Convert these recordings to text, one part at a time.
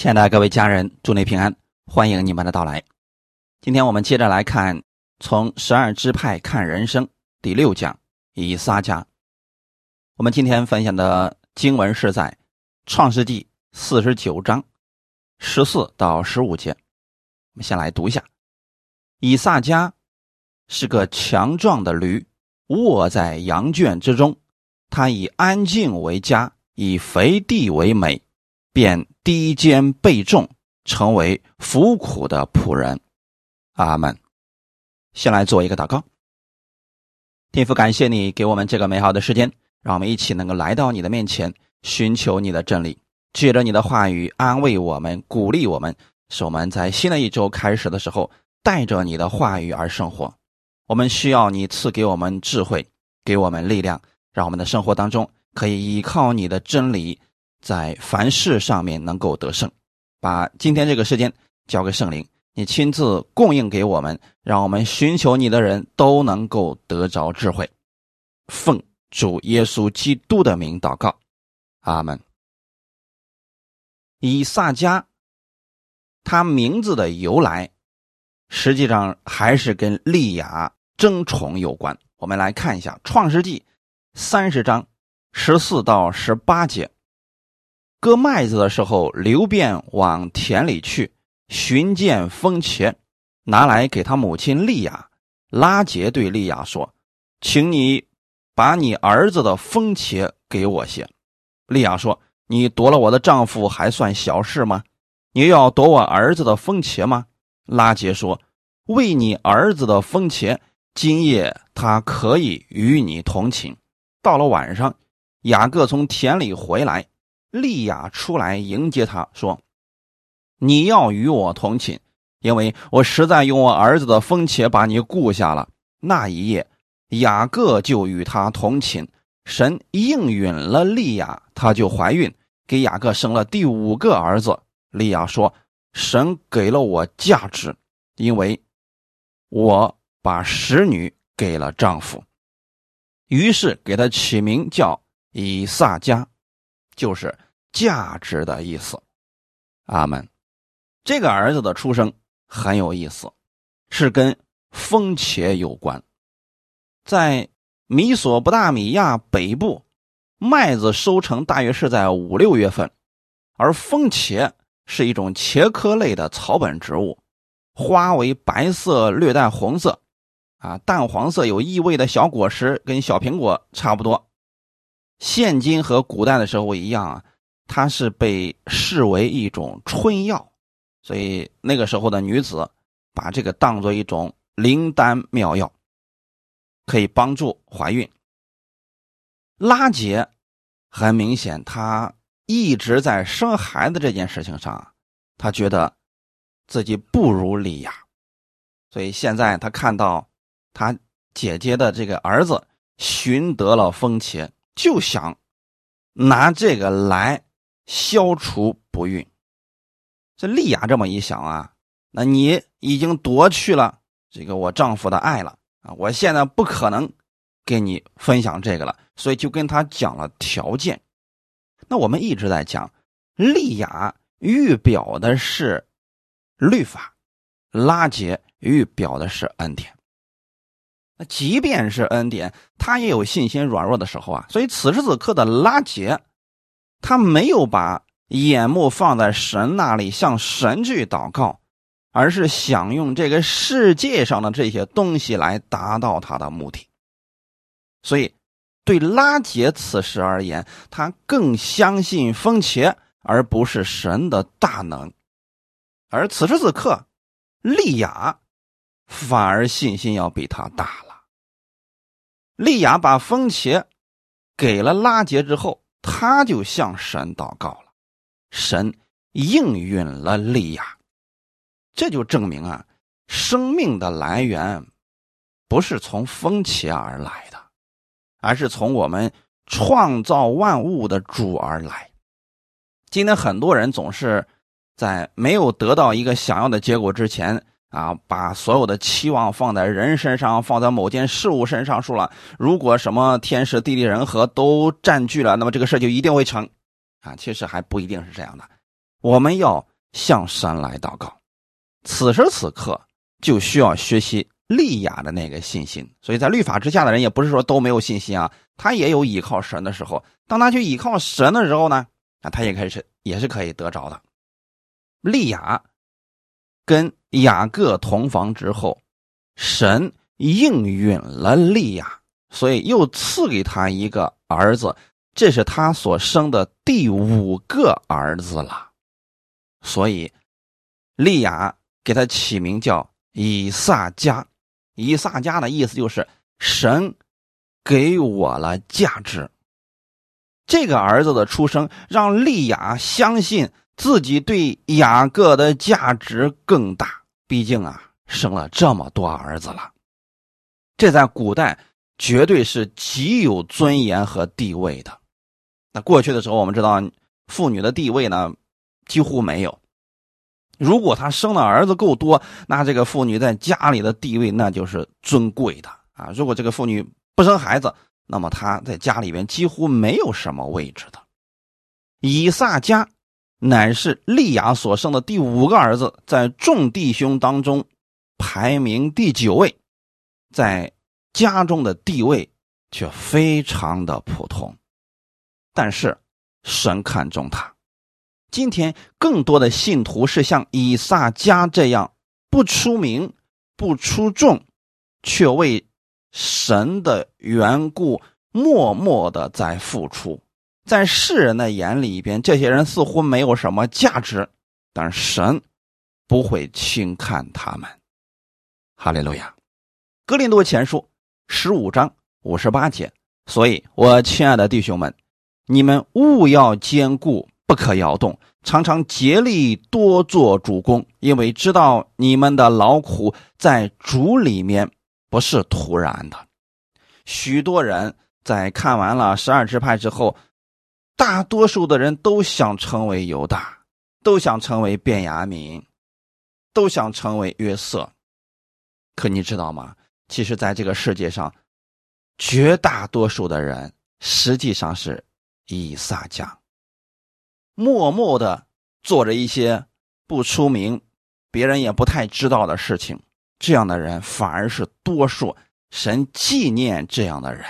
亲爱的各位家人，祝你平安，欢迎你们的到来。今天我们接着来看从十二支派看人生第六讲以撒家。我们今天分享的经文是在创世纪四十九章十四到十五节。我们先来读一下：以撒家是个强壮的驴，卧在羊圈之中，他以安静为家，以肥地为美。便低肩背重，成为服苦的仆人。阿门。先来做一个祷告。天父，感谢你给我们这个美好的时间，让我们一起能够来到你的面前，寻求你的真理，借着你的话语安慰我们、鼓励我们，使我们在新的一周开始的时候，带着你的话语而生活。我们需要你赐给我们智慧，给我们力量，让我们的生活当中可以依靠你的真理。在凡事上面能够得胜，把今天这个时间交给圣灵，你亲自供应给我们，让我们寻求你的人都能够得着智慧。奉主耶稣基督的名祷告，阿门。以撒加，他名字的由来，实际上还是跟利亚争宠有关。我们来看一下《创世纪》三十章十四到十八节。割麦子的时候，刘辩往田里去寻见风茄，拿来给他母亲利亚。拉杰对利亚说：“请你把你儿子的风茄给我些。”利亚说：“你夺了我的丈夫还算小事吗？你要夺我儿子的风茄吗？”拉杰说：“为你儿子的风茄，今夜他可以与你同寝。”到了晚上，雅各从田里回来。利亚出来迎接他，说：“你要与我同寝，因为我实在用我儿子的风且把你雇下了。”那一夜，雅各就与他同寝。神应允了利亚，他就怀孕，给雅各生了第五个儿子。利亚说：“神给了我价值，因为我把使女给了丈夫。”于是给他起名叫以撒加。就是价值的意思，阿门。这个儿子的出生很有意思，是跟风茄有关。在米索不达米亚北部，麦子收成大约是在五六月份，而风茄是一种茄科类的草本植物，花为白色略带红色，啊，淡黄色有异味的小果实跟小苹果差不多。现今和古代的时候一样啊，它是被视为一种春药，所以那个时候的女子把这个当做一种灵丹妙药，可以帮助怀孕。拉杰很明显，他一直在生孩子这件事情上，他觉得自己不如利亚，所以现在他看到他姐姐的这个儿子寻得了风茄。就想拿这个来消除不孕。这丽亚这么一想啊，那你已经夺去了这个我丈夫的爱了啊！我现在不可能跟你分享这个了，所以就跟他讲了条件。那我们一直在讲，丽亚预表的是律法，拉结预表的是恩典。那即便是恩典，他也有信心软弱的时候啊。所以此时此刻的拉杰，他没有把眼目放在神那里，向神去祷告，而是想用这个世界上的这些东西来达到他的目的。所以，对拉杰此时而言，他更相信风茄，而不是神的大能。而此时此刻，利亚反而信心要比他大了。利亚把风茄给了拉杰之后，他就向神祷告了，神应允了利亚，这就证明啊，生命的来源不是从风起而来的，而是从我们创造万物的主而来。今天很多人总是在没有得到一个想要的结果之前。啊，把所有的期望放在人身上，放在某件事物身上，说了，如果什么天时地利人和都占据了，那么这个事就一定会成。啊，其实还不一定是这样的。我们要向神来祷告。此时此刻就需要学习利亚的那个信心。所以在律法之下的人也不是说都没有信心啊，他也有依靠神的时候。当他去依靠神的时候呢，啊他也开始也是可以得着的。利亚跟雅各同房之后，神应允了利亚，所以又赐给他一个儿子，这是他所生的第五个儿子了。所以利亚给他起名叫以撒加。以撒加的意思就是神给我了价值。这个儿子的出生让利亚相信。自己对雅各的价值更大，毕竟啊，生了这么多儿子了，这在古代绝对是极有尊严和地位的。那过去的时候，我们知道妇女的地位呢几乎没有。如果她生的儿子够多，那这个妇女在家里的地位那就是尊贵的啊。如果这个妇女不生孩子，那么她在家里边几乎没有什么位置的。以撒家。乃是利亚所生的第五个儿子，在众弟兄当中排名第九位，在家中的地位却非常的普通。但是神看重他。今天更多的信徒是像以撒家这样不出名、不出众，却为神的缘故默默的在付出。在世人的眼里边，这些人似乎没有什么价值，但神不会轻看他们。哈利路亚，格林多前书十五章五十八节。所以，我亲爱的弟兄们，你们务要坚固，不可摇动，常常竭力多做主公，因为知道你们的劳苦在主里面不是突然的。许多人在看完了十二支派之后。大多数的人都想成为犹大，都想成为便雅悯，都想成为约瑟。可你知道吗？其实，在这个世界上，绝大多数的人实际上是以撒家，默默的做着一些不出名、别人也不太知道的事情。这样的人反而是多数。神纪念这样的人，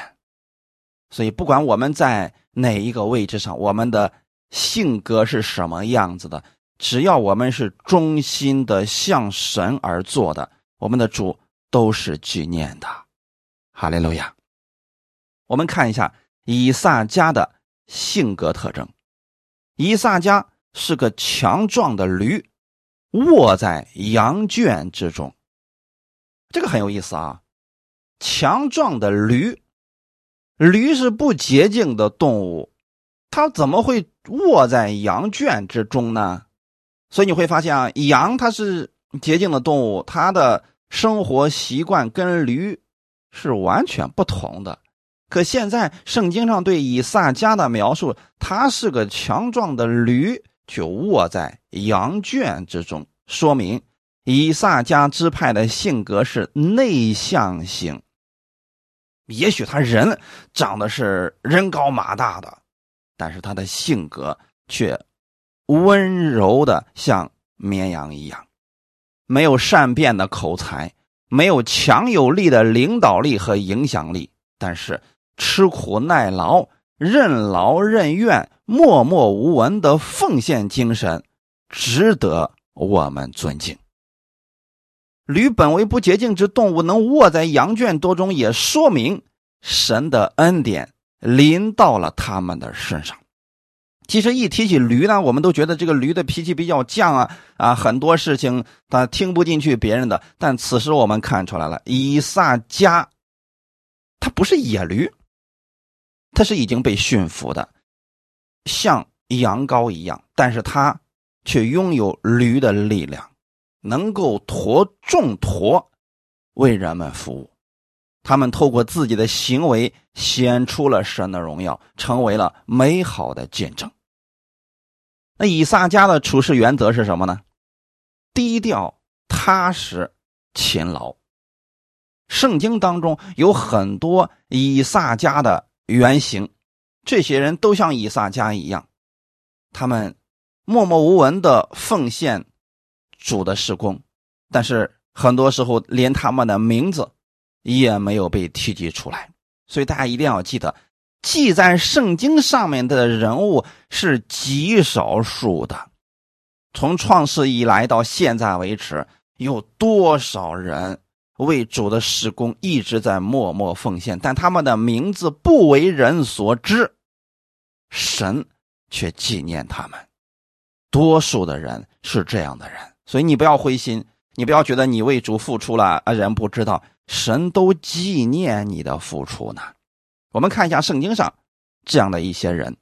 所以不管我们在。哪一个位置上，我们的性格是什么样子的？只要我们是忠心的向神而做的，我们的主都是纪念的。哈利路亚。我们看一下以撒家的性格特征。以撒家是个强壮的驴，卧在羊圈之中。这个很有意思啊，强壮的驴。驴是不洁净的动物，它怎么会卧在羊圈之中呢？所以你会发现啊，羊它是洁净的动物，它的生活习惯跟驴是完全不同的。可现在圣经上对以撒家的描述，它是个强壮的驴，却卧在羊圈之中，说明以撒家支派的性格是内向型。也许他人长得是人高马大的，但是他的性格却温柔的像绵羊一样，没有善变的口才，没有强有力的领导力和影响力，但是吃苦耐劳、任劳任怨、默默无闻的奉献精神，值得我们尊敬。驴本为不洁净之动物，能卧在羊圈多中，也说明神的恩典临到了他们的身上。其实一提起驴呢，我们都觉得这个驴的脾气比较犟啊啊，很多事情他听不进去别人的。但此时我们看出来了，以撒加他不是野驴，他是已经被驯服的，像羊羔一样，但是他却拥有驴的力量。能够驮重驮，为人们服务，他们透过自己的行为显出了神的荣耀，成为了美好的见证。那以撒家的处事原则是什么呢？低调、踏实、勤劳。圣经当中有很多以撒家的原型，这些人都像以撒家一样，他们。默默无闻的奉献主的施工，但是很多时候连他们的名字也没有被提及出来。所以大家一定要记得，记在圣经上面的人物是极少数的。从创世以来到现在为止，有多少人为主的施工一直在默默奉献，但他们的名字不为人所知，神却纪念他们。多数的人是这样的人，所以你不要灰心，你不要觉得你为主付出了啊，人不知道。神都纪念你的付出呢。我们看一下圣经上这样的一些人，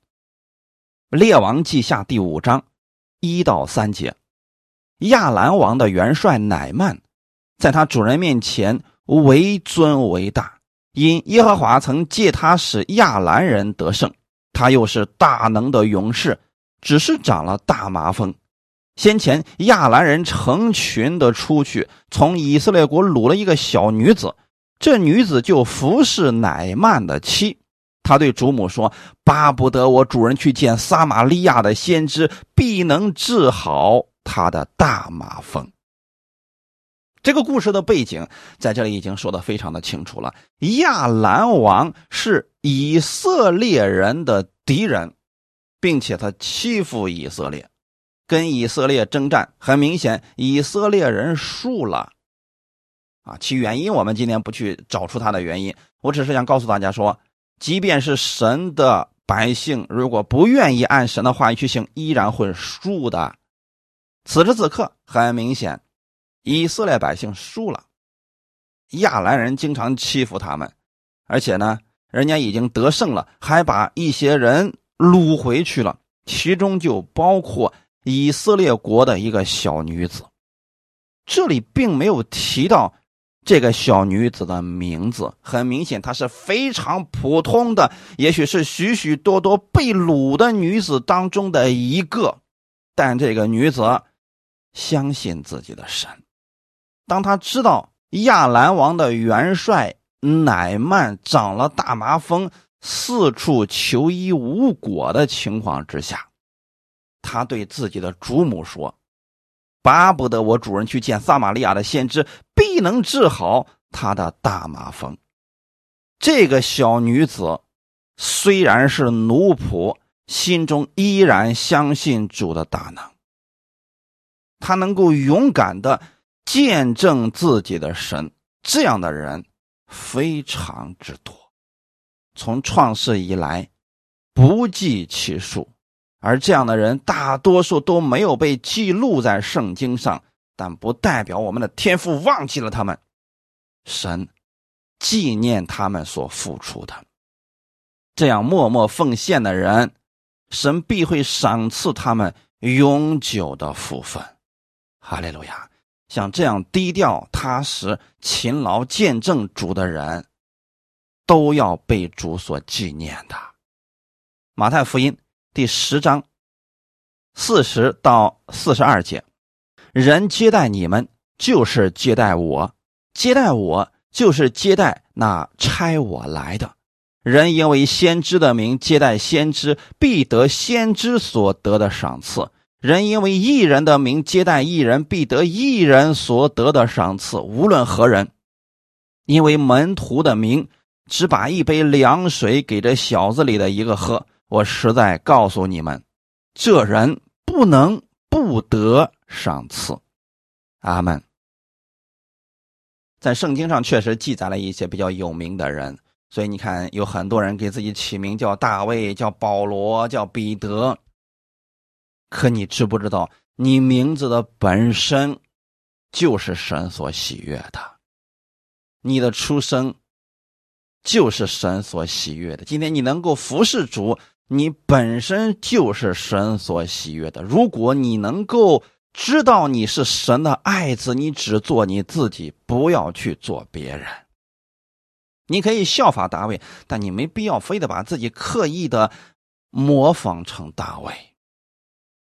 《列王记下》第五章一到三节，亚兰王的元帅乃曼，在他主人面前为尊为大，因耶和华曾借他使亚兰人得胜，他又是大能的勇士，只是长了大麻风。先前亚兰人成群的出去，从以色列国掳了一个小女子，这女子就服侍乃曼的妻。他对主母说：“巴不得我主人去见撒玛利亚的先知，必能治好他的大麻风。”这个故事的背景在这里已经说的非常的清楚了。亚兰王是以色列人的敌人，并且他欺负以色列。跟以色列征战，很明显，以色列人输了，啊，其原因我们今天不去找出它的原因，我只是想告诉大家说，即便是神的百姓，如果不愿意按神的话语去行，依然会输的。此时此刻，很明显，以色列百姓输了，亚兰人经常欺负他们，而且呢，人家已经得胜了，还把一些人掳回去了，其中就包括。以色列国的一个小女子，这里并没有提到这个小女子的名字。很明显，她是非常普通的，也许是许许多多被掳的女子当中的一个。但这个女子相信自己的神。当她知道亚兰王的元帅乃曼长了大麻风，四处求医无果的情况之下。他对自己的主母说：“巴不得我主人去见撒玛利亚的先知，必能治好他的大麻风。”这个小女子虽然是奴仆，心中依然相信主的大能。她能够勇敢的见证自己的神，这样的人非常之多，从创世以来不计其数。而这样的人，大多数都没有被记录在圣经上，但不代表我们的天父忘记了他们。神纪念他们所付出的，这样默默奉献的人，神必会赏赐他们永久的福分。哈利路亚！像这样低调、踏实、勤劳见证主的人，都要被主所纪念的。马太福音。第十章四十到四十二节，人接待你们，就是接待我；接待我，就是接待那差我来的人。因为先知的名接待先知，必得先知所得的赏赐；人因为异人的名接待异人，必得异人所得的赏赐。无论何人，因为门徒的名，只把一杯凉水给这小子里的一个喝。我实在告诉你们，这人不能不得赏赐。阿门。在圣经上确实记载了一些比较有名的人，所以你看，有很多人给自己起名叫大卫、叫保罗、叫彼得。可你知不知道，你名字的本身就是神所喜悦的，你的出生就是神所喜悦的。今天你能够服侍主。你本身就是神所喜悦的。如果你能够知道你是神的爱子，你只做你自己，不要去做别人。你可以效法大卫，但你没必要非得把自己刻意的模仿成大卫。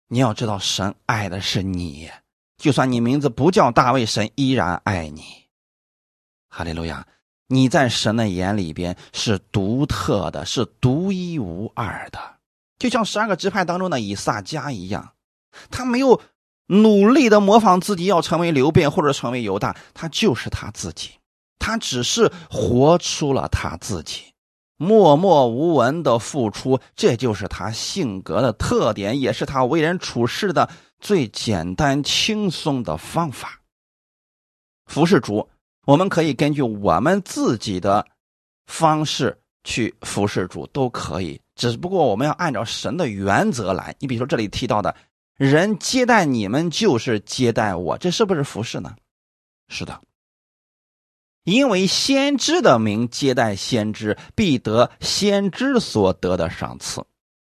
你要知道，神爱的是你，就算你名字不叫大卫，神依然爱你。哈利路亚。你在神的眼里边是独特的，是独一无二的，就像十二个支派当中的以撒迦一样。他没有努力的模仿自己要成为刘辩或者成为犹大，他就是他自己，他只是活出了他自己，默默无闻的付出，这就是他性格的特点，也是他为人处事的最简单轻松的方法。服侍主，我们可以根据我们自己的方式去服侍主，都可以。只不过我们要按照神的原则来。你比如说这里提到的，人接待你们就是接待我，这是不是服侍呢？是的。因为先知的名接待先知，必得先知所得的赏赐。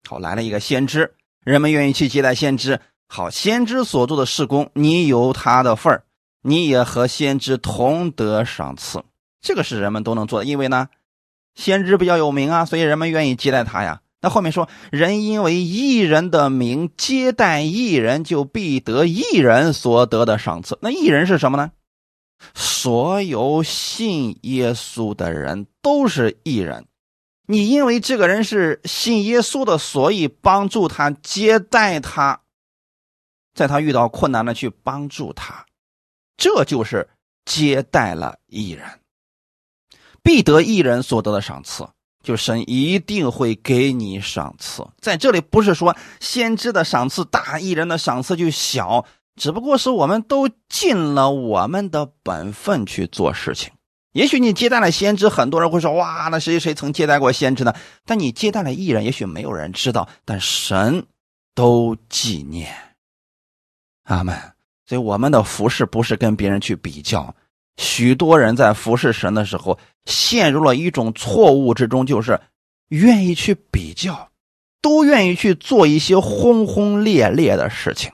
好，来了一个先知，人们愿意去接待先知。好，先知所做的事工，你有他的份儿。你也和先知同得赏赐，这个是人们都能做的，因为呢，先知比较有名啊，所以人们愿意接待他呀。那后面说，人因为一人的名接待一人，就必得一人所得的赏赐。那一人是什么呢？所有信耶稣的人都是一人。你因为这个人是信耶稣的，所以帮助他接待他，在他遇到困难了去帮助他。这就是接待了一人，必得一人所得的赏赐，就神一定会给你赏赐。在这里不是说先知的赏赐大，一人的赏赐就小，只不过是我们都尽了我们的本分去做事情。也许你接待了先知，很多人会说：“哇，那谁谁曾接待过先知呢？”但你接待了艺人，也许没有人知道，但神都纪念。阿门。所以我们的服饰不是跟别人去比较，许多人在服侍神的时候陷入了一种错误之中，就是愿意去比较，都愿意去做一些轰轰烈烈的事情。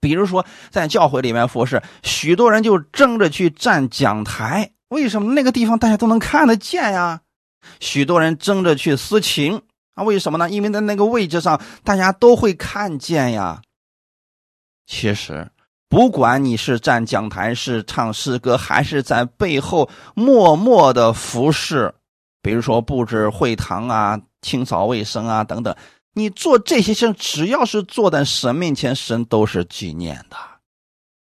比如说在教会里面服侍，许多人就争着去站讲台，为什么那个地方大家都能看得见呀？许多人争着去司琴啊，为什么呢？因为在那个位置上大家都会看见呀。其实。不管你是站讲台，是唱诗歌，还是在背后默默的服侍，比如说布置会堂啊、清扫卫生啊等等，你做这些事，只要是坐在神面前，神都是纪念的。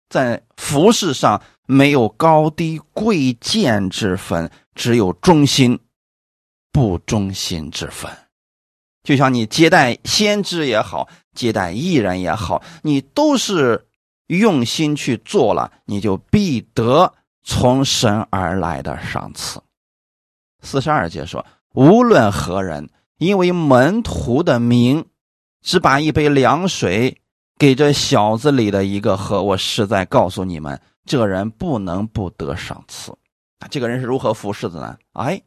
在服饰上没有高低贵贱之分，只有忠心不忠心之分。就像你接待先知也好，接待艺人也好，你都是。用心去做了，你就必得从神而来的赏赐。四十二节说：“无论何人，因为门徒的名，只把一杯凉水给这小子里的一个喝，我实在告诉你们，这人不能不得赏赐。啊，这个人是如何服侍的呢？哎，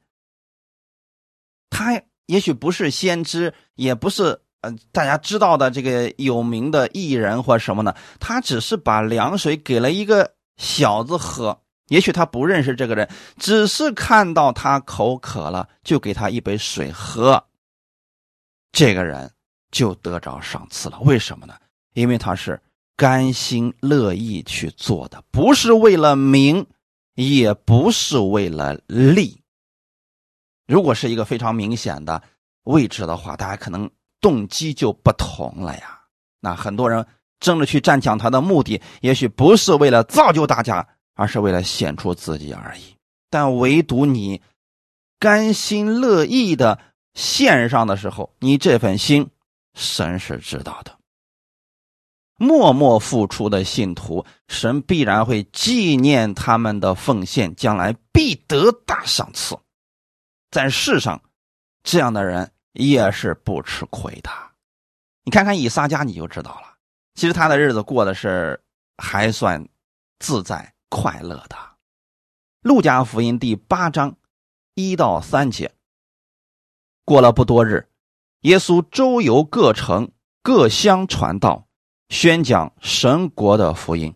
他也许不是先知，也不是。”大家知道的这个有名的艺人或什么呢？他只是把凉水给了一个小子喝，也许他不认识这个人，只是看到他口渴了，就给他一杯水喝。这个人就得着赏赐了。为什么呢？因为他是甘心乐意去做的，不是为了名，也不是为了利。如果是一个非常明显的位置的话，大家可能。动机就不同了呀。那很多人争着去站讲台的目的，也许不是为了造就大家，而是为了显出自己而已。但唯独你甘心乐意的献上的时候，你这份心，神是知道的。默默付出的信徒，神必然会纪念他们的奉献，将来必得大赏赐。在世上，这样的人。也是不吃亏的，你看看以撒家，你就知道了。其实他的日子过的是还算自在快乐的。路加福音第八章一到三节。过了不多日，耶稣周游各城各乡传道，宣讲神国的福音。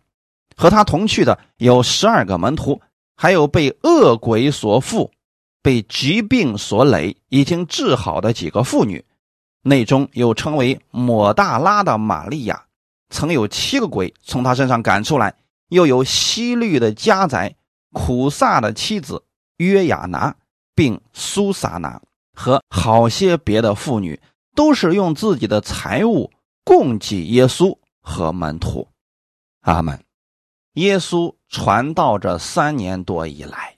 和他同去的有十二个门徒，还有被恶鬼所附。被疾病所累、已经治好的几个妇女，内中有称为抹大拉的玛利亚，曾有七个鬼从她身上赶出来；又有西律的家宰、苦萨的妻子约雅拿，并苏撒拿和好些别的妇女，都是用自己的财物供给耶稣，和门徒。阿门。耶稣传道这三年多以来，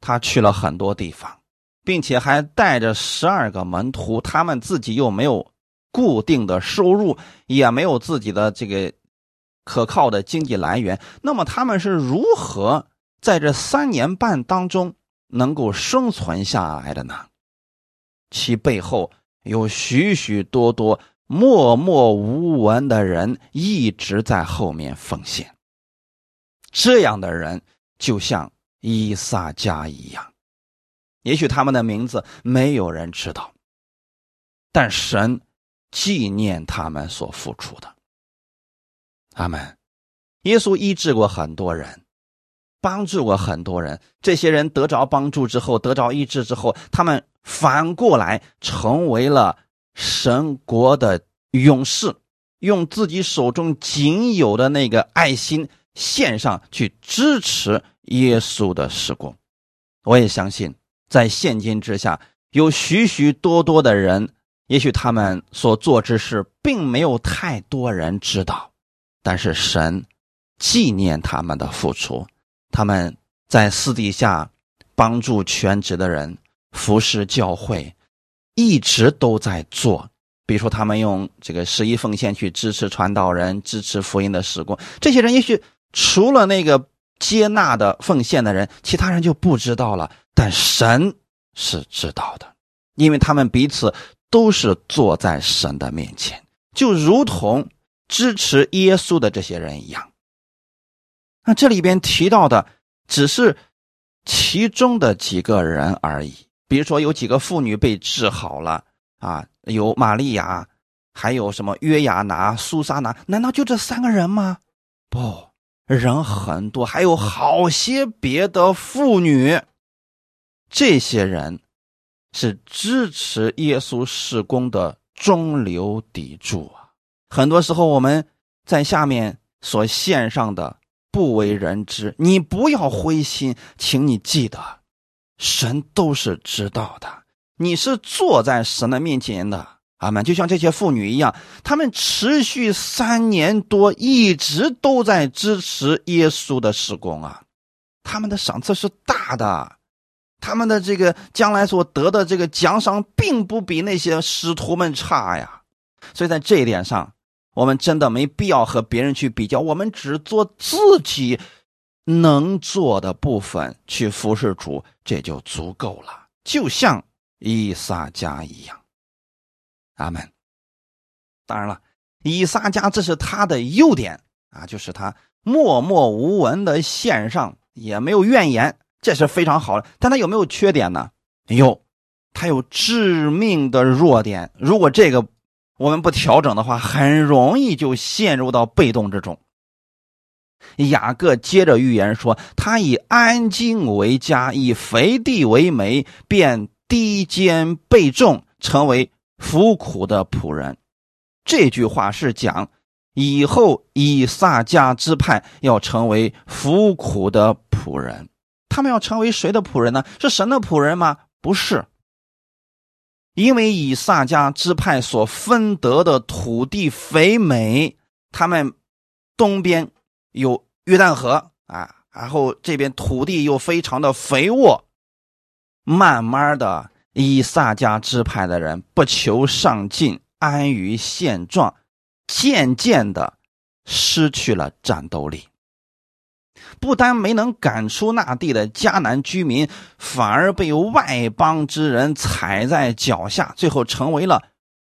他去了很多地方，并且还带着十二个门徒，他们自己又没有固定的收入，也没有自己的这个可靠的经济来源。那么他们是如何在这三年半当中能够生存下来的呢？其背后有许许多多默默无闻的人一直在后面奉献。这样的人就像伊萨加一样，也许他们的名字没有人知道，但神纪念他们所付出的。阿门。耶稣医治过很多人，帮助过很多人。这些人得着帮助之后，得着医治之后，他们反过来成为了神国的勇士，用自己手中仅有的那个爱心。献上去支持耶稣的施工，我也相信，在现今之下，有许许多多的人，也许他们所做之事，并没有太多人知道，但是神纪念他们的付出，他们在私底下帮助全职的人，服侍教会，一直都在做。比如说，他们用这个十一奉献去支持传道人，支持福音的施工，这些人也许。除了那个接纳的奉献的人，其他人就不知道了。但神是知道的，因为他们彼此都是坐在神的面前，就如同支持耶稣的这些人一样。那这里边提到的只是其中的几个人而已。比如说，有几个妇女被治好了啊，有玛利亚，还有什么约亚拿、苏撒拿，难道就这三个人吗？不。人很多，还有好些别的妇女。这些人是支持耶稣事工的中流砥柱啊！很多时候我们在下面所献上的不为人知，你不要灰心，请你记得，神都是知道的。你是坐在神的面前的。阿门！就像这些妇女一样，他们持续三年多，一直都在支持耶稣的施工啊。他们的赏赐是大的，他们的这个将来所得的这个奖赏，并不比那些使徒们差呀。所以在这一点上，我们真的没必要和别人去比较，我们只做自己能做的部分去服侍主，这就足够了。就像伊撒加一样。阿门。当然了，以撒家这是他的优点啊，就是他默默无闻的献上，也没有怨言，这是非常好的。但他有没有缺点呢？有，他有致命的弱点。如果这个我们不调整的话，很容易就陷入到被动之中。雅各接着预言说：“他以安静为家，以肥地为媒，便低肩背重，成为。”服苦的仆人，这句话是讲以后以撒家支派要成为服苦的仆人。他们要成为谁的仆人呢？是神的仆人吗？不是，因为以撒家支派所分得的土地肥美，他们东边有约旦河啊，然后这边土地又非常的肥沃，慢慢的。以撒家支派的人不求上进，安于现状，渐渐的失去了战斗力。不但没能赶出那地的迦南居民，反而被外邦之人踩在脚下，最后成为了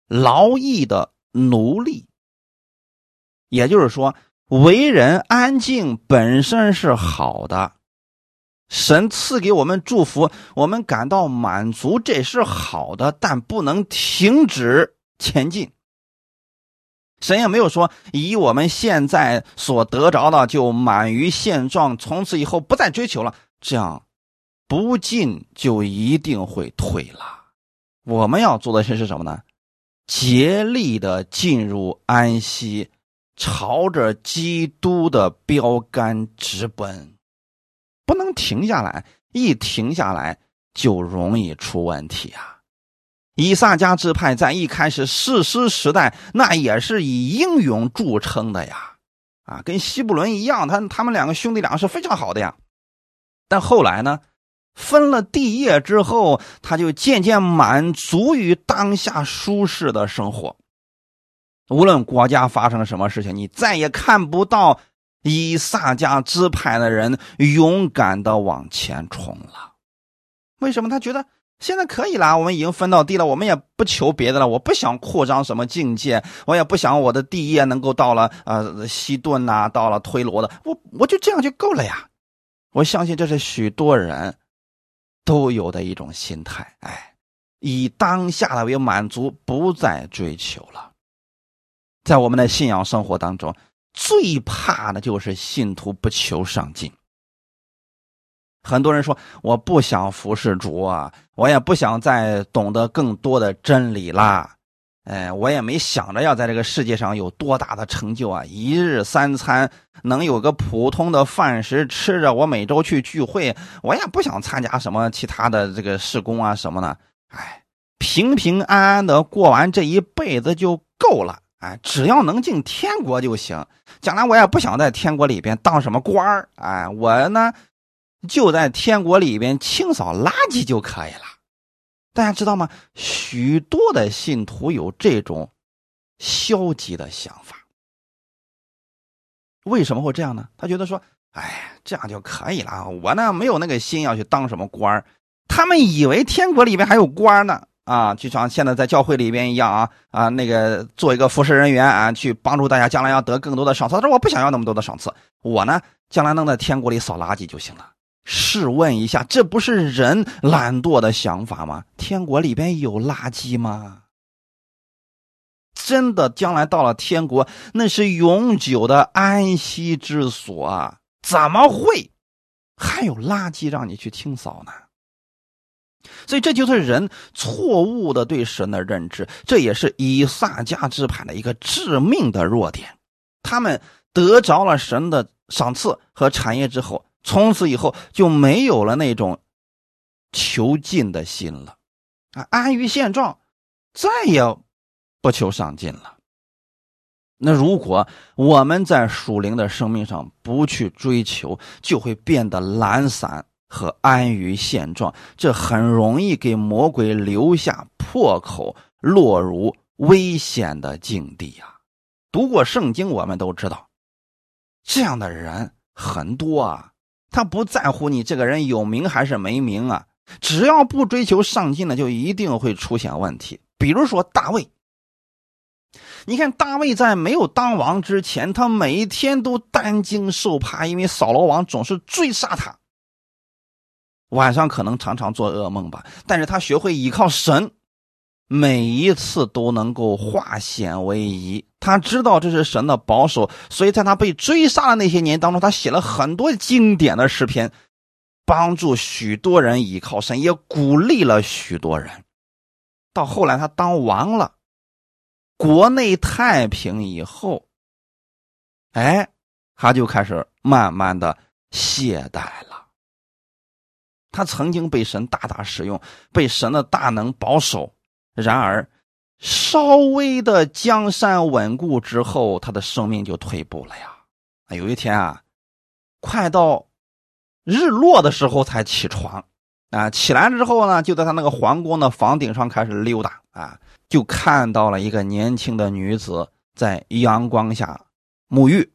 劳役的奴隶。也就是说，为人安静本身是好的。神赐给我们祝福，我们感到满足，这是好的，但不能停止前进。神也没有说以我们现在所得着的就满于现状，从此以后不再追求了。这样不进就一定会退了。我们要做的事是什么呢？竭力的进入安息，朝着基督的标杆直奔。不能停下来，一停下来就容易出问题啊！以撒家支派在一开始士师时代，那也是以英勇著称的呀，啊，跟西布伦一样，他他们两个兄弟俩是非常好的呀。但后来呢，分了地业之后，他就渐渐满足于当下舒适的生活。无论国家发生什么事情，你再也看不到以撒家支派的人勇敢的往前冲了。为什么？他觉得。现在可以啦，我们已经分到地了，我们也不求别的了。我不想扩张什么境界，我也不想我的地业能够到了呃西顿呐，到了推罗的，我我就这样就够了呀。我相信这是许多人都有的一种心态，哎，以当下的为满足，不再追求了。在我们的信仰生活当中，最怕的就是信徒不求上进。很多人说我不想服侍主啊，我也不想再懂得更多的真理啦，哎，我也没想着要在这个世界上有多大的成就啊，一日三餐能有个普通的饭食吃着，我每周去聚会，我也不想参加什么其他的这个事工啊什么的，哎，平平安安的过完这一辈子就够了，哎，只要能进天国就行，将来我也不想在天国里边当什么官儿，哎，我呢。就在天国里边清扫垃圾就可以了，大家知道吗？许多的信徒有这种消极的想法。为什么会这样呢？他觉得说：“哎，这样就可以了。我呢，没有那个心要去当什么官他们以为天国里边还有官呢啊，就像现在在教会里边一样啊啊，那个做一个服侍人员啊，去帮助大家将来要得更多的赏赐。他说：“我不想要那么多的赏赐，我呢，将来能在天国里扫垃圾就行了。”试问一下，这不是人懒惰的想法吗？天国里边有垃圾吗？真的，将来到了天国，那是永久的安息之所啊！怎么会还有垃圾让你去清扫呢？所以，这就是人错误的对神的认知，这也是以撒加支派的一个致命的弱点。他们得着了神的赏赐和产业之后。从此以后就没有了那种求进的心了，啊，安于现状，再也不求上进了。那如果我们在属灵的生命上不去追求，就会变得懒散和安于现状，这很容易给魔鬼留下破口，落入危险的境地呀。读过圣经，我们都知道，这样的人很多啊。他不在乎你这个人有名还是没名啊，只要不追求上进的，就一定会出现问题。比如说大卫，你看大卫在没有当王之前，他每天都担惊受怕，因为扫罗王总是追杀他，晚上可能常常做噩梦吧。但是他学会依靠神。每一次都能够化险为夷，他知道这是神的保守，所以在他被追杀的那些年当中，他写了很多经典的诗篇，帮助许多人倚靠神，也鼓励了许多人。到后来他当王了，国内太平以后，哎，他就开始慢慢的懈怠了。他曾经被神大大使用，被神的大能保守。然而，稍微的江山稳固之后，他的生命就退步了呀。有一天啊，快到日落的时候才起床啊，起来之后呢，就在他那个皇宫的房顶上开始溜达啊，就看到了一个年轻的女子在阳光下沐浴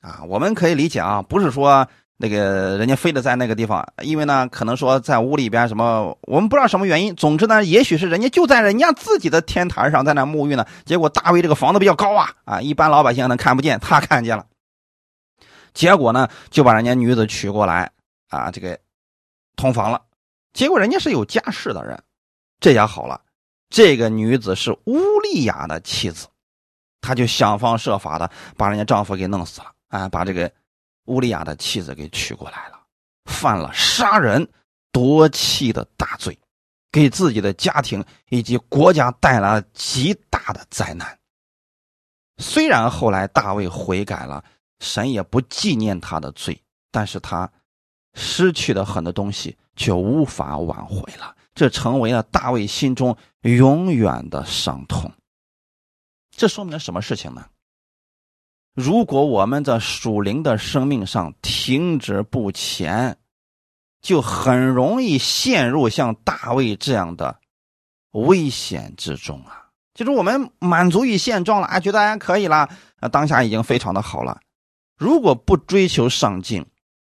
啊。我们可以理解啊，不是说。那个人家非得在那个地方，因为呢，可能说在屋里边什么，我们不知道什么原因。总之呢，也许是人家就在人家自己的天台上在那沐浴呢。结果大卫这个房子比较高啊，啊，一般老百姓可能看不见，他看见了。结果呢，就把人家女子娶过来啊，这个同房了。结果人家是有家室的人，这下好了，这个女子是乌利亚的妻子，她就想方设法的把人家丈夫给弄死了啊，把这个。乌利亚的妻子给娶过来了，犯了杀人夺妻的大罪，给自己的家庭以及国家带来了极大的灾难。虽然后来大卫悔改了，神也不纪念他的罪，但是他失去的很多东西却无法挽回了。这成为了大卫心中永远的伤痛。这说明了什么事情呢？如果我们在属灵的生命上停止不前，就很容易陷入像大卫这样的危险之中啊！就是我们满足于现状了，啊，觉得哎可以了，啊，当下已经非常的好了。如果不追求上进，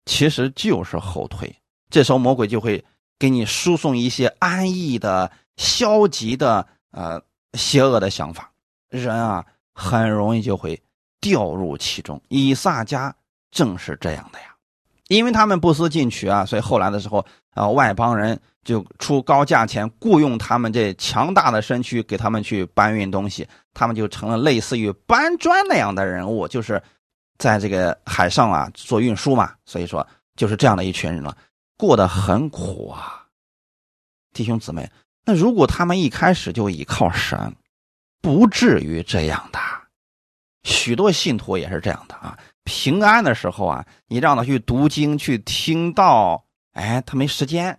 其实就是后退。这时候魔鬼就会给你输送一些安逸的、消极的、呃邪恶的想法，人啊很容易就会。掉入其中，以撒家正是这样的呀，因为他们不思进取啊，所以后来的时候啊，外邦人就出高价钱雇佣他们这强大的身躯给他们去搬运东西，他们就成了类似于搬砖那样的人物，就是在这个海上啊做运输嘛，所以说就是这样的一群人了，过得很苦啊，弟兄姊妹，那如果他们一开始就依靠神，不至于这样的。许多信徒也是这样的啊，平安的时候啊，你让他去读经、去听道，哎，他没时间；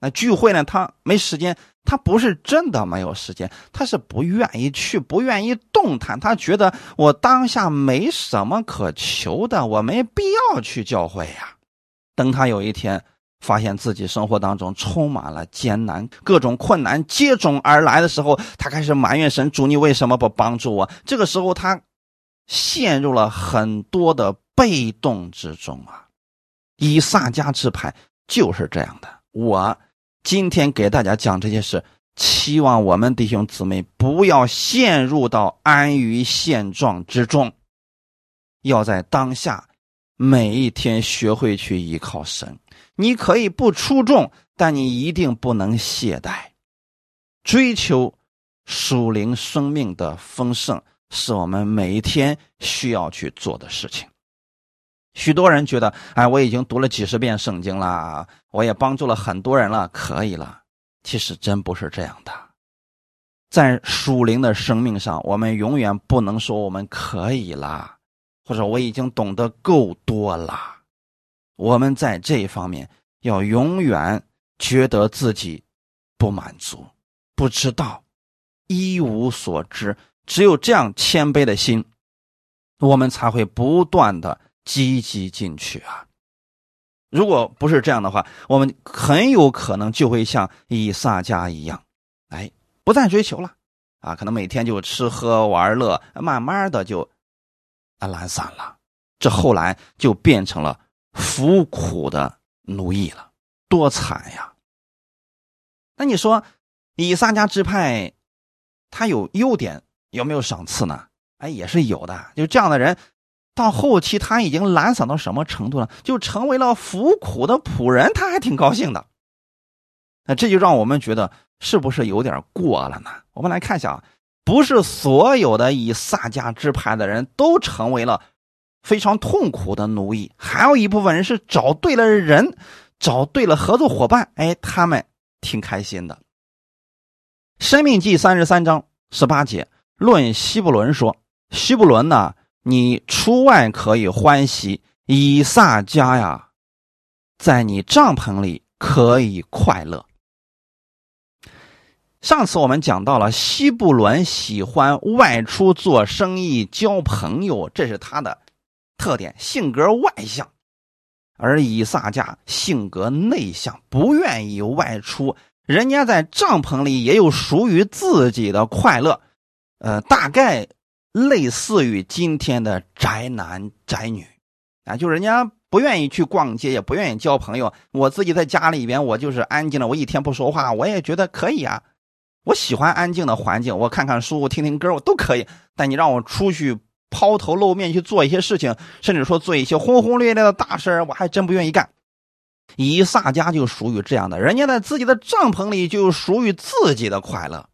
那聚会呢，他没时间。他不是真的没有时间，他是不愿意去，不愿意动弹。他觉得我当下没什么可求的，我没必要去教会呀。等他有一天发现自己生活当中充满了艰难，各种困难接踵而来的时候，他开始埋怨神：主，你为什么不帮助我？这个时候他。陷入了很多的被动之中啊！以撒家之派就是这样的。我今天给大家讲这些事，期望我们弟兄姊妹不要陷入到安于现状之中，要在当下每一天学会去依靠神。你可以不出众，但你一定不能懈怠，追求属灵生命的丰盛。是我们每一天需要去做的事情。许多人觉得，哎，我已经读了几十遍圣经了，我也帮助了很多人了，可以了。其实真不是这样的。在属灵的生命上，我们永远不能说我们可以了，或者我已经懂得够多了。我们在这一方面要永远觉得自己不满足、不知道、一无所知。只有这样谦卑的心，我们才会不断的积极进取啊！如果不是这样的话，我们很有可能就会像以撒家一样，哎，不再追求了啊！可能每天就吃喝玩乐，慢慢的就啊懒散了。这后来就变成了服苦的奴役了，多惨呀！那你说，以撒家支派他有优点？有没有赏赐呢？哎，也是有的。就这样的人，到后期他已经懒散到什么程度了？就成为了服苦的仆人，他还挺高兴的。那这就让我们觉得是不是有点过了呢？我们来看一下啊，不是所有的以撒家支派的人都成为了非常痛苦的奴役，还有一部分人是找对了人，找对了合作伙伴，哎，他们挺开心的。生命记三十三章十八节。论希伯伦说：“希伯伦呢，你出外可以欢喜；以撒家呀，在你帐篷里可以快乐。”上次我们讲到了希伯伦喜欢外出做生意、交朋友，这是他的特点，性格外向；而以撒家性格内向，不愿意外出。人家在帐篷里也有属于自己的快乐。呃，大概类似于今天的宅男宅女，啊，就人家不愿意去逛街，也不愿意交朋友。我自己在家里边，我就是安静的，我一天不说话，我也觉得可以啊。我喜欢安静的环境，我看看书，我听听歌，我都可以。但你让我出去抛头露面去做一些事情，甚至说做一些轰轰烈烈的大事我还真不愿意干。以撒家就属于这样的，人家在自己的帐篷里就属于自己的快乐。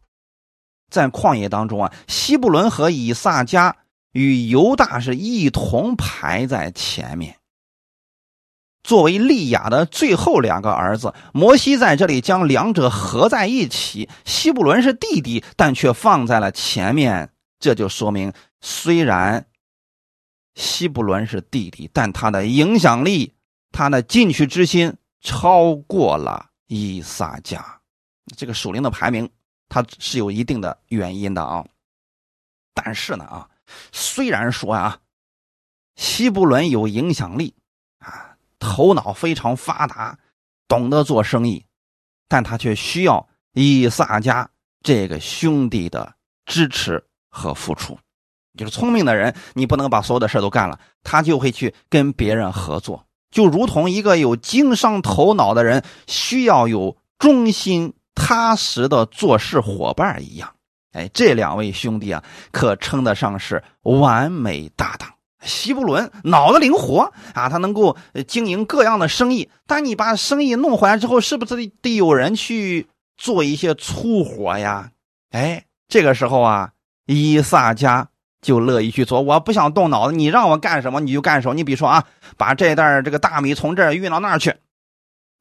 在旷野当中啊，希布伦和以撒加与犹大是一同排在前面。作为利亚的最后两个儿子，摩西在这里将两者合在一起。希布伦是弟弟，但却放在了前面。这就说明，虽然希布伦是弟弟，但他的影响力、他的进取之心超过了以撒加。这个属灵的排名它是有一定的原因的啊。但是呢啊，虽然说啊，希伯伦有影响力啊，头脑非常发达，懂得做生意，但他却需要以撒家这个兄弟的支持和付出。就是聪明的人，你不能把所有的事都干了，他就会去跟别人合作，就如同一个有经商头脑的人需要有忠心踏实的做事伙伴一样。哎，这两位兄弟啊，可称得上是完美搭档。希伯伦脑子灵活啊，他能够经营各样的生意，但你把生意弄回来之后，是不是得有人去做一些粗活呀？哎，这个时候啊，伊萨家。就乐意去做，我不想动脑子，你让我干什么你就干什么。你比如说啊，把这袋这个大米从这儿运到那儿去，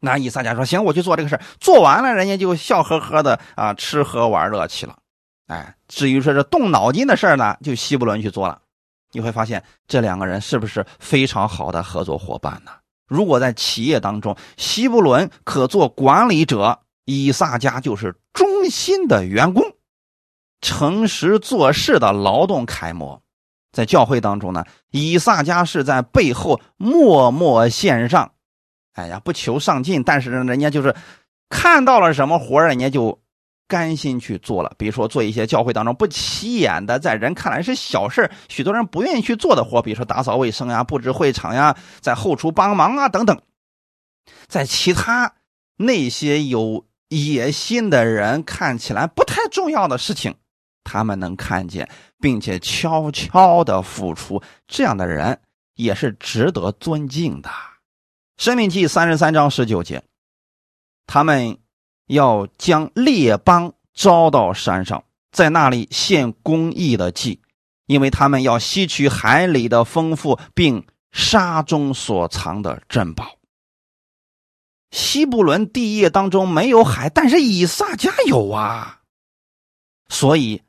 那以撒家说行，我去做这个事做完了人家就笑呵呵的啊，吃喝玩乐去了。哎，至于说这动脑筋的事呢，就希伯伦去做了。你会发现这两个人是不是非常好的合作伙伴呢？如果在企业当中，希伯伦可做管理者，以撒家就是忠心的员工。诚实做事的劳动楷模，在教会当中呢，以撒家是在背后默默献上，哎呀，不求上进，但是人家就是看到了什么活人家就甘心去做了。比如说做一些教会当中不起眼的，在人看来是小事许多人不愿意去做的活，比如说打扫卫生呀、布置会场呀、在后厨帮忙啊等等，在其他那些有野心的人看起来不太重要的事情。他们能看见，并且悄悄的付出，这样的人也是值得尊敬的。生命记三十三章十九节，他们要将列邦招到山上，在那里献公义的祭，因为他们要吸取海里的丰富，并沙中所藏的珍宝。西布伦地业当中没有海，但是以撒家有啊，所以。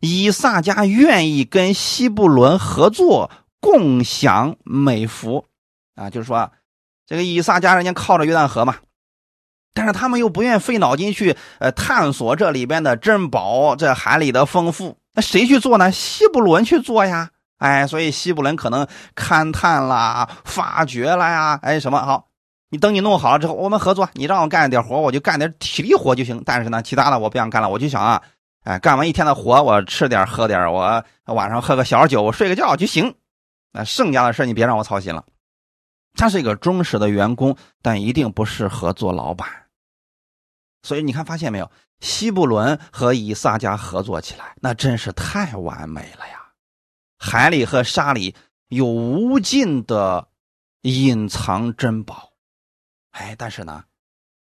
以撒家愿意跟西布伦合作，共享美福，啊，就是说，这个以撒家人家靠着约旦河嘛，但是他们又不愿费脑筋去呃探索这里边的珍宝，这海里的丰富，那谁去做呢？西布伦去做呀，哎，所以西布伦可能勘探啦、发掘了呀，哎，什么好？你等你弄好了之后，我们合作，你让我干点活，我就干点体力活就行，但是呢，其他的我不想干了，我就想啊。哎，干完一天的活，我吃点喝点，我晚上喝个小酒，我睡个觉就行。那剩下的事你别让我操心了。他是一个忠实的员工，但一定不适合做老板。所以你看，发现没有？西布伦和以撒家合作起来，那真是太完美了呀！海里和沙里有无尽的隐藏珍宝。哎，但是呢，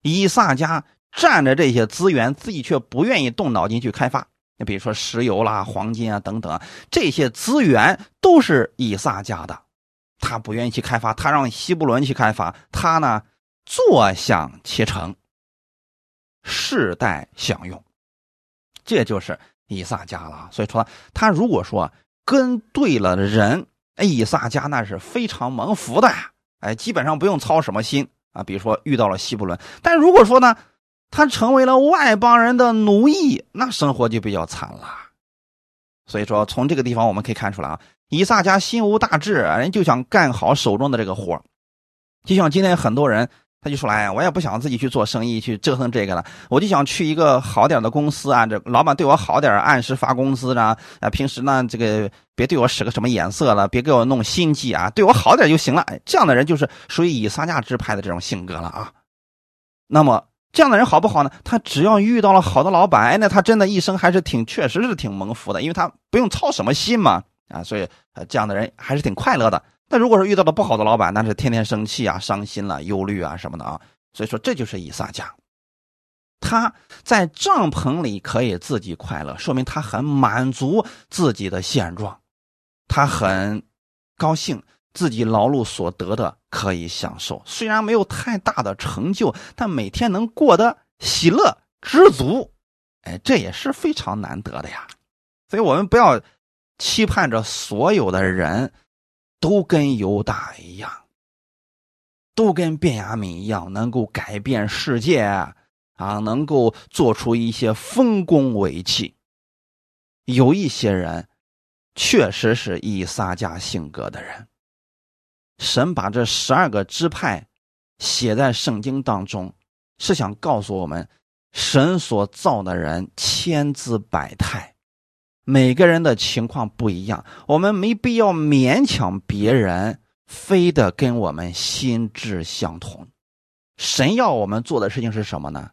以撒家。占着这些资源，自己却不愿意动脑筋去开发。你比如说石油啦、黄金啊等等，这些资源都是以撒家的，他不愿意去开发，他让希伯伦去开发，他呢坐享其成，世代享用，这就是以撒家了。所以说，他如果说跟对了人，哎，以撒家那是非常蒙福的，哎，基本上不用操什么心啊。比如说遇到了希伯伦，但如果说呢？他成为了外邦人的奴役，那生活就比较惨了。所以说，从这个地方我们可以看出来啊，以撒家心无大志，人就想干好手中的这个活就像今天很多人，他就说：“哎，我也不想自己去做生意，去折腾这个了，我就想去一个好点的公司啊，这老板对我好点，按时发工资啊，啊，平时呢，这个别对我使个什么眼色了，别给我弄心计啊，对我好点就行了。”这样的人就是属于以撒家支派的这种性格了啊。那么。这样的人好不好呢？他只要遇到了好的老板，哎，那他真的一生还是挺，确实是挺蒙福的，因为他不用操什么心嘛，啊，所以呃，这样的人还是挺快乐的。但如果说遇到了不好的老板，那是天天生气啊、伤心了、忧虑啊什么的啊。所以说，这就是以撒家，他在帐篷里可以自己快乐，说明他很满足自己的现状，他很高兴。自己劳碌所得的可以享受，虽然没有太大的成就，但每天能过得喜乐知足，哎，这也是非常难得的呀。所以，我们不要期盼着所有的人都跟犹大一样，都跟卞雅敏一样，能够改变世界，啊，能够做出一些丰功伟绩。有一些人确实是以撒家性格的人。神把这十二个支派写在圣经当中，是想告诉我们，神所造的人千姿百态，每个人的情况不一样，我们没必要勉强别人，非得跟我们心智相同。神要我们做的事情是什么呢？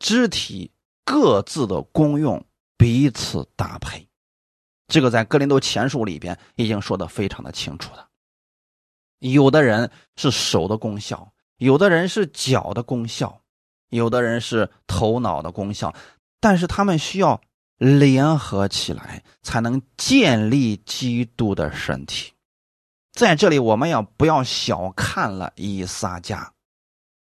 肢体各自的功用彼此搭配，这个在哥林多前书里边已经说的非常的清楚了。有的人是手的功效，有的人是脚的功效，有的人是头脑的功效，但是他们需要联合起来，才能建立基督的身体。在这里，我们要不要小看了以撒家？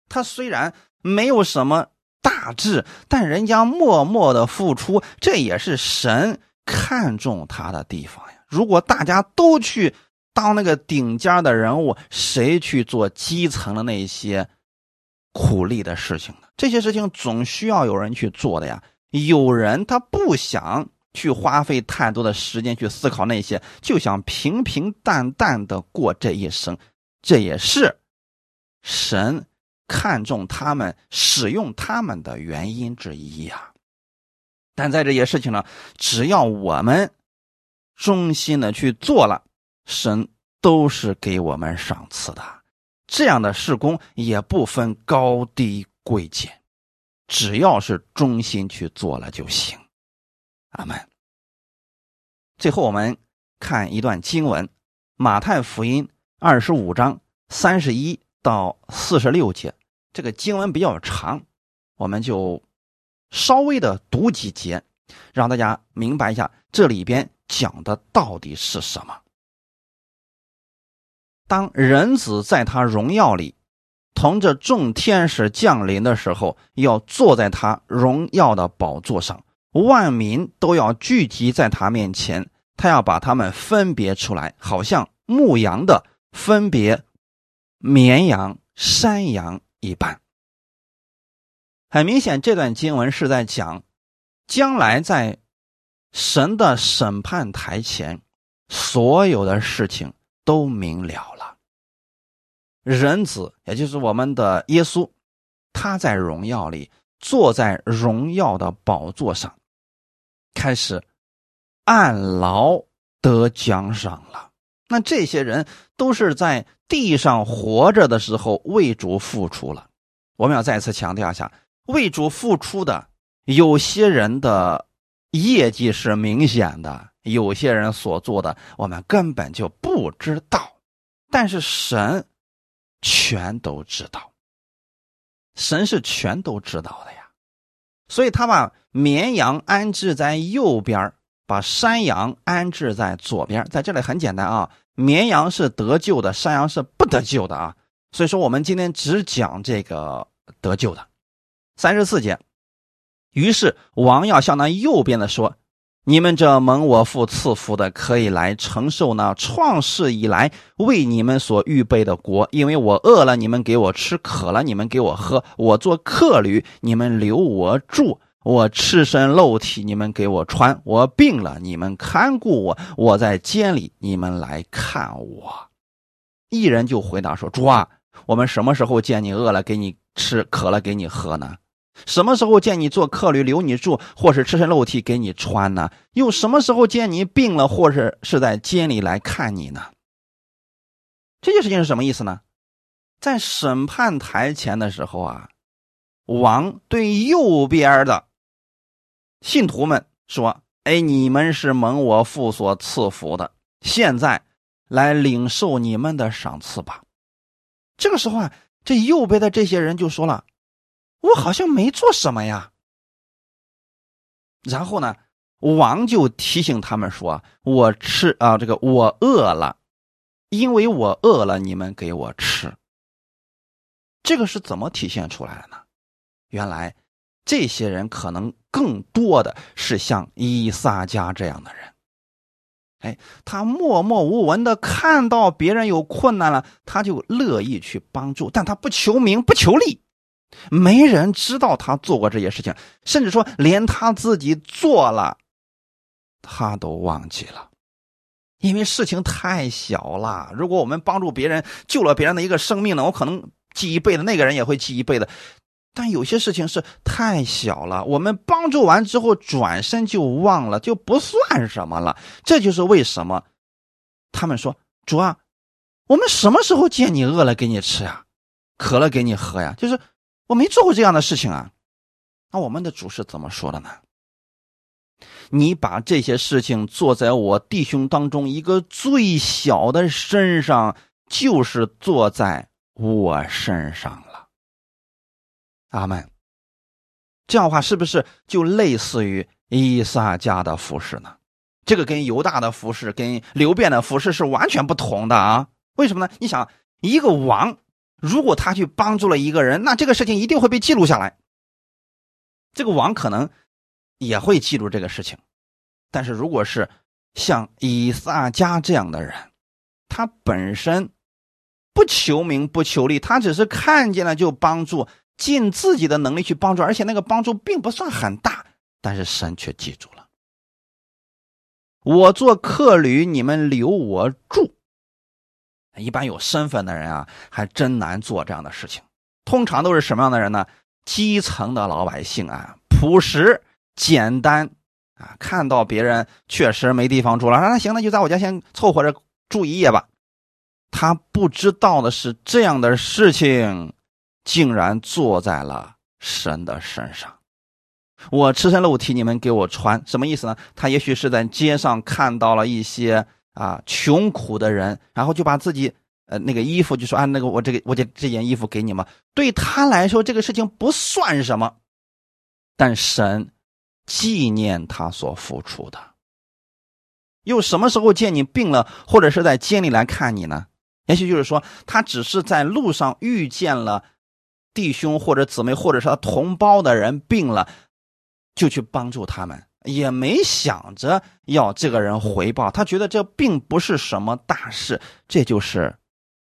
他虽然没有什么大志，但人家默默的付出，这也是神看重他的地方呀。如果大家都去，当那个顶尖的人物，谁去做基层的那些苦力的事情呢？这些事情总需要有人去做的呀。有人他不想去花费太多的时间去思考那些，就想平平淡淡的过这一生，这也是神看重他们、使用他们的原因之一呀。但在这些事情上，只要我们忠心的去做了。神都是给我们赏赐的，这样的事工也不分高低贵贱，只要是忠心去做了就行。阿门。最后我们看一段经文，《马太福音》二十五章三十一到四十六节，这个经文比较长，我们就稍微的读几节，让大家明白一下这里边讲的到底是什么。当人子在他荣耀里，同着众天使降临的时候，要坐在他荣耀的宝座上，万民都要聚集在他面前，他要把他们分别出来，好像牧羊的分别绵羊、山羊一般。很明显，这段经文是在讲，将来在神的审判台前，所有的事情都明了了。人子，也就是我们的耶稣，他在荣耀里坐在荣耀的宝座上，开始按劳得奖赏了。那这些人都是在地上活着的时候为主付出了。我们要再次强调一下，为主付出的有些人的业绩是明显的，有些人所做的我们根本就不知道。但是神。全都知道，神是全都知道的呀，所以他把绵羊安置在右边，把山羊安置在左边。在这里很简单啊，绵羊是得救的，山羊是不得救的啊。所以说，我们今天只讲这个得救的。三十四节，于是王要向那右边的说。你们这蒙我父赐福的，可以来承受那创世以来为你们所预备的国。因为我饿了，你们给我吃；渴了，你们给我喝；我做客旅，你们留我住；我赤身露体，你们给我穿；我病了，你们看顾我；我在监里，你们来看我。一人就回答说：“主啊，我们什么时候见你饿了给你吃，渴了给你喝呢？”什么时候见你做客旅留你住，或是赤身露体给你穿呢？又什么时候见你病了，或是是在监里来看你呢？这件事情是什么意思呢？在审判台前的时候啊，王对右边的信徒们说：“哎，你们是蒙我父所赐福的，现在来领受你们的赏赐吧。”这个时候啊，这右边的这些人就说了。我好像没做什么呀。然后呢，王就提醒他们说：“我吃啊，这个我饿了，因为我饿了，你们给我吃。”这个是怎么体现出来的呢？原来这些人可能更多的是像伊萨加这样的人。哎，他默默无闻的看到别人有困难了，他就乐意去帮助，但他不求名，不求利。没人知道他做过这些事情，甚至说连他自己做了，他都忘记了，因为事情太小了。如果我们帮助别人，救了别人的一个生命呢，我可能记一辈子，那个人也会记一辈子。但有些事情是太小了，我们帮助完之后转身就忘了，就不算什么了。这就是为什么他们说：“主啊，我们什么时候见你饿了给你吃呀，渴了给你喝呀？”就是我没做过这样的事情啊。那我们的主是怎么说的呢？你把这些事情做在我弟兄当中一个最小的身上，就是做在我身上了。阿门。这样的话，是不是就类似于伊萨家的服饰呢？这个跟犹大的服饰、跟刘辩的服饰是完全不同的啊！为什么呢？你想，一个王如果他去帮助了一个人，那这个事情一定会被记录下来。这个王可能也会记住这个事情，但是如果是像以撒加这样的人，他本身不求名不求利，他只是看见了就帮助。尽自己的能力去帮助，而且那个帮助并不算很大，但是神却记住了。我做客旅，你们留我住。一般有身份的人啊，还真难做这样的事情。通常都是什么样的人呢？基层的老百姓啊，朴实简单啊，看到别人确实没地方住了，那行，那就在我家先凑合着住一夜吧。他不知道的是这样的事情。竟然坐在了神的身上，我赤身露体，你们给我穿，什么意思呢？他也许是在街上看到了一些啊穷苦的人，然后就把自己呃那个衣服就说啊那个我这个我这这件衣服给你们。对他来说这个事情不算什么，但神纪念他所付出的。又什么时候见你病了，或者是在监里来看你呢？也许就是说他只是在路上遇见了。弟兄或者姊妹，或者是他同胞的人病了，就去帮助他们，也没想着要这个人回报。他觉得这并不是什么大事，这就是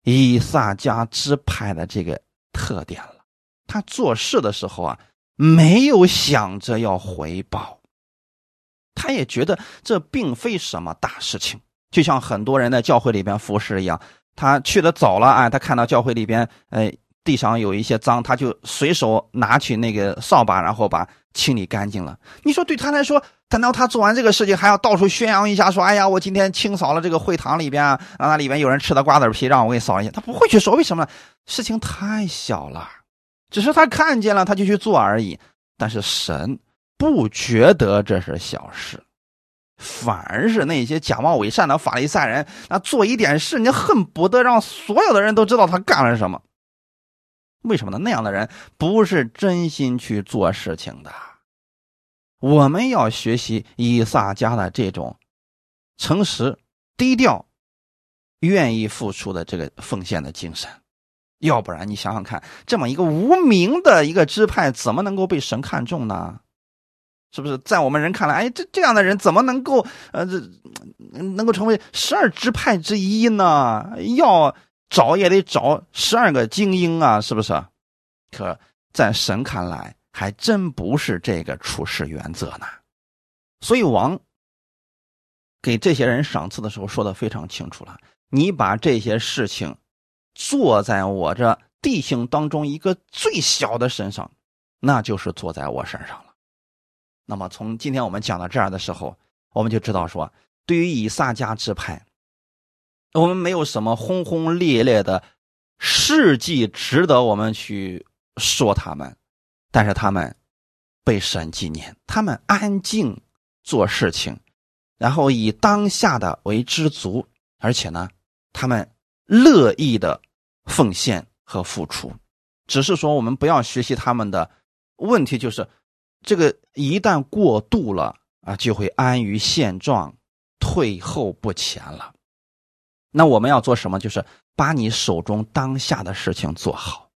以撒家支派的这个特点了。他做事的时候啊，没有想着要回报，他也觉得这并非什么大事情。就像很多人在教会里边服侍一样，他去的早了，哎，他看到教会里边，哎。地上有一些脏，他就随手拿起那个扫把，然后把清理干净了。你说对他来说，等到他做完这个事情，还要到处宣扬一下，说：“哎呀，我今天清扫了这个会堂里边啊，那里边有人吃的瓜子皮，让我给扫一下。”他不会去说，为什么？事情太小了，只是他看见了，他就去做而已。但是神不觉得这是小事，反而是那些假冒伪善的法利赛人，那做一点事，你恨不得让所有的人都知道他干了什么。为什么呢？那样的人不是真心去做事情的。我们要学习以撒家的这种诚实、低调、愿意付出的这个奉献的精神。要不然，你想想看，这么一个无名的一个支派，怎么能够被神看中呢？是不是？在我们人看来，哎，这这样的人怎么能够呃，这能够成为十二支派之一呢？要。找也得找十二个精英啊，是不是？可在神看来，还真不是这个处事原则呢。所以王给这些人赏赐的时候说的非常清楚了：你把这些事情做在我这弟兄当中一个最小的身上，那就是做在我身上了。那么从今天我们讲到这儿的时候，我们就知道说，对于以撒家支派。我们没有什么轰轰烈烈的事迹值得我们去说他们，但是他们被神纪念，他们安静做事情，然后以当下的为知足，而且呢，他们乐意的奉献和付出。只是说，我们不要学习他们的问题，就是这个一旦过度了啊，就会安于现状，退后不前了。那我们要做什么？就是把你手中当下的事情做好。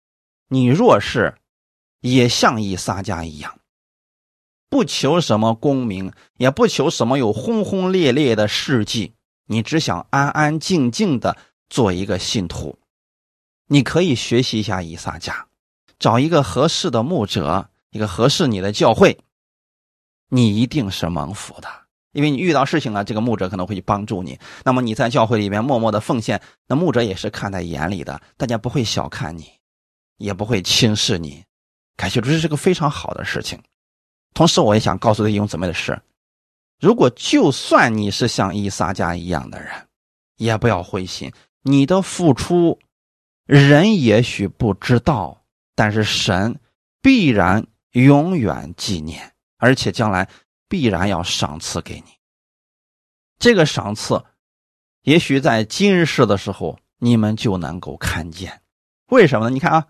你若是也像以撒家一样，不求什么功名，也不求什么有轰轰烈烈的事迹，你只想安安静静的做一个信徒，你可以学习一下以撒家，找一个合适的牧者，一个合适你的教会，你一定是蒙福的，因为你遇到事情了，这个牧者可能会去帮助你。那么你在教会里面默默的奉献，那牧者也是看在眼里的，大家不会小看你，也不会轻视你。感谢主，这是个非常好的事情。同时，我也想告诉弟兄姊妹的是，如果就算你是像伊撒家一样的人，也不要灰心，你的付出。人也许不知道，但是神必然永远纪念，而且将来必然要赏赐给你。这个赏赐，也许在今世的时候你们就能够看见。为什么呢？你看啊，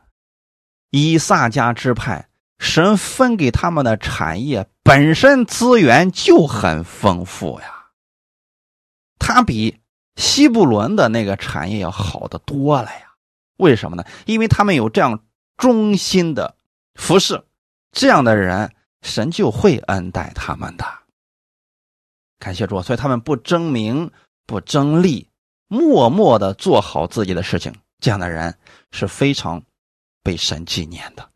以撒家支派，神分给他们的产业本身资源就很丰富呀，他比西布伦的那个产业要好的多了呀。为什么呢？因为他们有这样忠心的服侍，这样的人，神就会恩待他们的。感谢主，所以他们不争名，不争利，默默的做好自己的事情。这样的人是非常被神纪念的。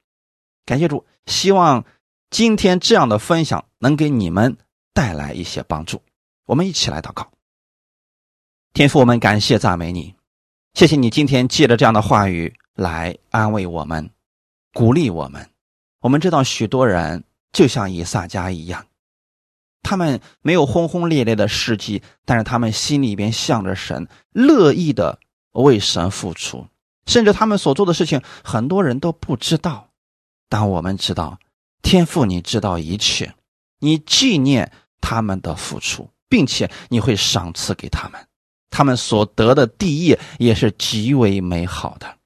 感谢主，希望今天这样的分享能给你们带来一些帮助。我们一起来祷告，天父，我们感谢赞美你。谢谢你今天借着这样的话语来安慰我们、鼓励我们。我们知道许多人就像以撒家一样，他们没有轰轰烈烈的事迹，但是他们心里边向着神，乐意的为神付出，甚至他们所做的事情很多人都不知道。但我们知道，天父你知道一切，你纪念他们的付出，并且你会赏赐给他们。他们所得的地业也是极为美好的。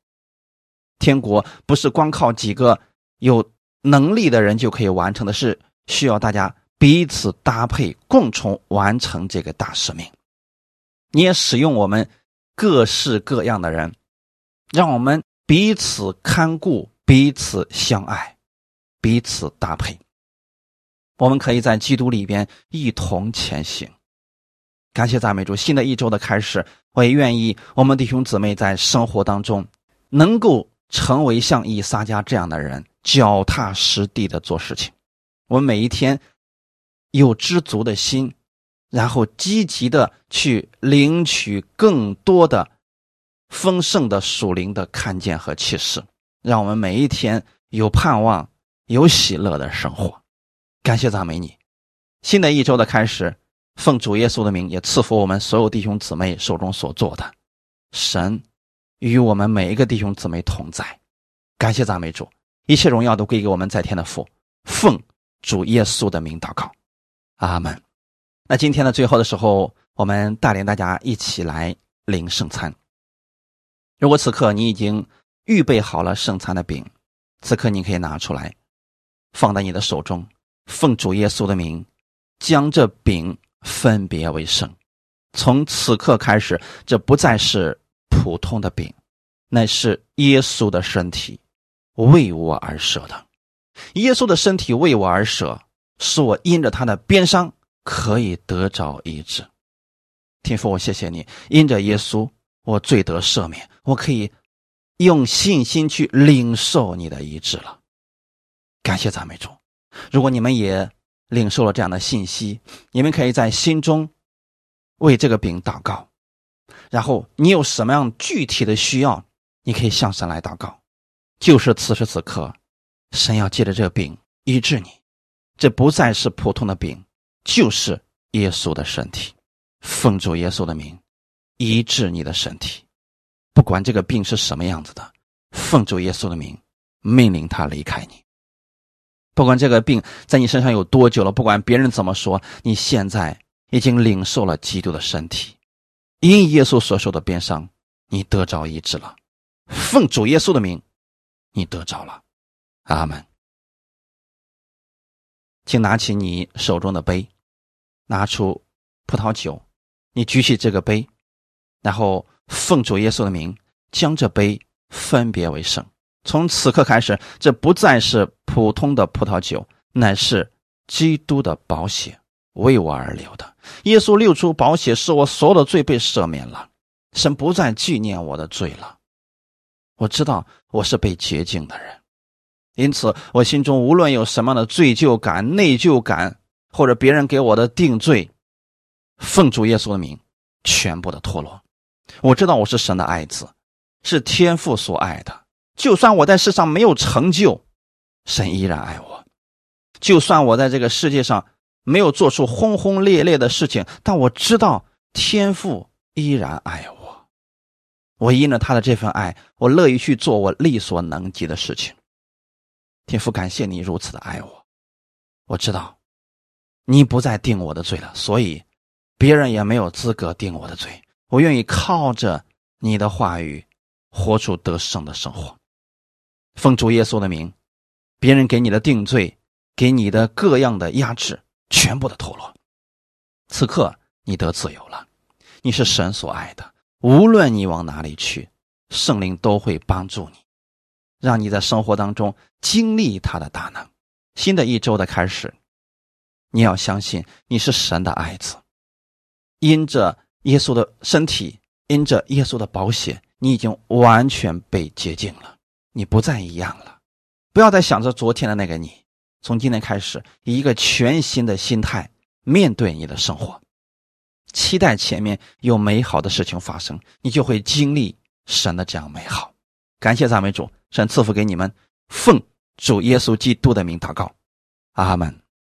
天国不是光靠几个有能力的人就可以完成的，事需要大家彼此搭配，共同完成这个大使命。你也使用我们各式各样的人，让我们彼此看顾、彼此相爱、彼此搭配。我们可以在基督里边一同前行。感谢赞美主，新的一周的开始，我也愿意我们弟兄姊妹在生活当中能够成为像以撒家这样的人，脚踏实地的做事情。我们每一天有知足的心，然后积极的去领取更多的丰盛的属灵的看见和启示，让我们每一天有盼望、有喜乐的生活。感谢赞美你，新的一周的开始。奉主耶稣的名，也赐福我们所有弟兄姊妹手中所做的。神与我们每一个弟兄姊妹同在，感谢赞美主，一切荣耀都归给我们在天的父。奉主耶稣的名祷告，阿门。那今天的最后的时候，我们带领大家一起来领圣餐。如果此刻你已经预备好了圣餐的饼，此刻你可以拿出来，放在你的手中。奉主耶稣的名，将这饼。分别为圣，从此刻开始，这不再是普通的饼，乃是耶稣的身体，为我而舍的。耶稣的身体为我而舍，使我因着他的鞭伤可以得着医治。天父，我谢谢你，因着耶稣，我罪得赦免，我可以用信心去领受你的医治了。感谢赞美主。如果你们也。领受了这样的信息，你们可以在心中为这个饼祷告。然后你有什么样具体的需要，你可以向神来祷告。就是此时此刻，神要借着这个饼医治你，这不再是普通的饼，就是耶稣的身体。奉主耶稣的名，医治你的身体。不管这个病是什么样子的，奉主耶稣的名，命令他离开你。不管这个病在你身上有多久了，不管别人怎么说，你现在已经领受了基督的身体，因耶稣所受的鞭伤，你得着医治了。奉主耶稣的名，你得着了。阿门。请拿起你手中的杯，拿出葡萄酒，你举起这个杯，然后奉主耶稣的名，将这杯分别为圣。从此刻开始，这不再是普通的葡萄酒，乃是基督的宝血为我而流的。耶稣流出宝血，使我所有的罪被赦免了，神不再纪念我的罪了。我知道我是被洁净的人，因此，我心中无论有什么样的罪疚感、内疚感，或者别人给我的定罪，奉主耶稣的名，全部的脱落。我知道我是神的爱子，是天父所爱的。就算我在世上没有成就，神依然爱我；就算我在这个世界上没有做出轰轰烈烈的事情，但我知道天父依然爱我。我因着他的这份爱，我乐意去做我力所能及的事情。天父，感谢你如此的爱我。我知道，你不再定我的罪了，所以别人也没有资格定我的罪。我愿意靠着你的话语，活出得胜的生活。奉主耶稣的名，别人给你的定罪，给你的各样的压制，全部的脱落。此刻你得自由了，你是神所爱的。无论你往哪里去，圣灵都会帮助你。让你在生活当中经历他的大能。新的一周的开始，你要相信你是神的爱子，因着耶稣的身体，因着耶稣的宝血，你已经完全被洁净了，你不再一样了。不要再想着昨天的那个你，从今天开始，以一个全新的心态面对你的生活，期待前面有美好的事情发生，你就会经历神的这样美好。感谢赞美主。神赐福给你们，奉主耶稣基督的名祷告，阿门。